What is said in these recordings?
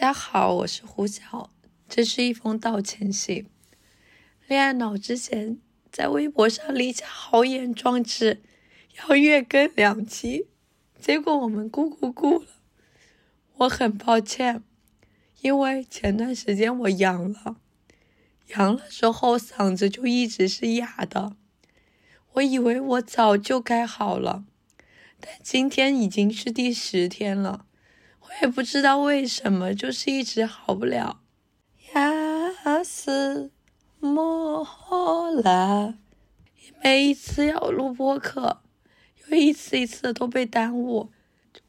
大家好，我是胡晓，这是一封道歉信。恋爱脑之前在微博上立下豪言壮志，要月更两期，结果我们咕咕咕了。我很抱歉，因为前段时间我阳了，阳了之后嗓子就一直是哑的。我以为我早就该好了，但今天已经是第十天了。我也不知道为什么，就是一直好不了。呀死莫拉！每一次要录播课，又一次一次的都被耽误。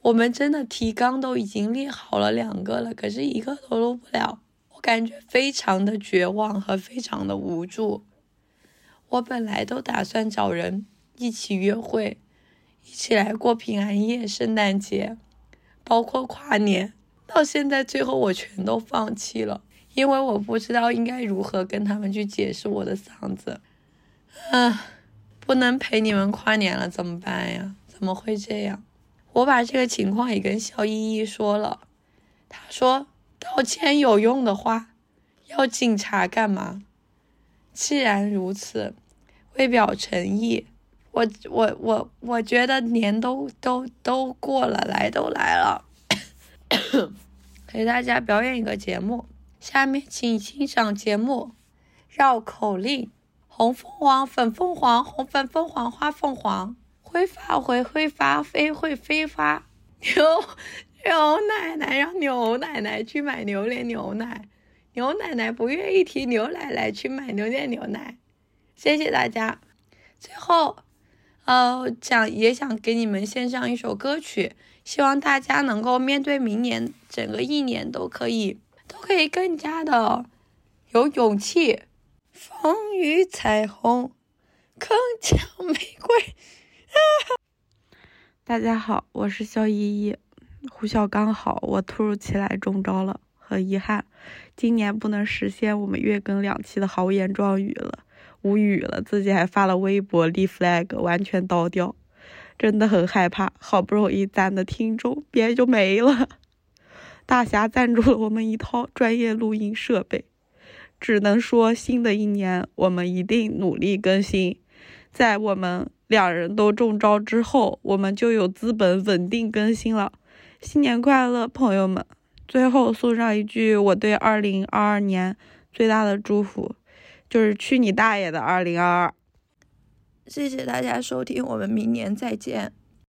我们真的提纲都已经列好了两个了，可是一个都录不了。我感觉非常的绝望和非常的无助。我本来都打算找人一起约会，一起来过平安夜、圣诞节。包括跨年，到现在最后我全都放弃了，因为我不知道应该如何跟他们去解释我的嗓子。啊，不能陪你们跨年了，怎么办呀？怎么会这样？我把这个情况也跟肖依依说了，她说道歉有用的话，要警察干嘛？既然如此，为表诚意。我我我我觉得年都都都过了，来都来了，给大家表演一个节目。下面请欣赏节目绕口令：红凤凰，粉凤凰，红粉凤凰，花凤凰，会发会会发，飞会飞发。牛牛奶奶让牛奶奶去买榴莲牛奶，牛奶奶不愿意提牛奶奶去买榴莲牛奶。谢谢大家，最后。呃，想也想给你们献上一首歌曲，希望大家能够面对明年整个一年都可以都可以更加的有勇气。风雨彩虹，铿锵玫瑰。大家好，我是肖依依，胡笑刚好，我突如其来中招了，很遗憾，今年不能实现我们月更两期的豪言壮语了。无语了，自己还发了微博立 flag，完全倒掉，真的很害怕。好不容易攒的听众，别人就没了。大侠赞助了我们一套专业录音设备，只能说新的一年我们一定努力更新。在我们两人都中招之后，我们就有资本稳定更新了。新年快乐，朋友们！最后送上一句我对二零二二年最大的祝福。就是去你大爷的二零二二！谢谢大家收听，我们明年再见。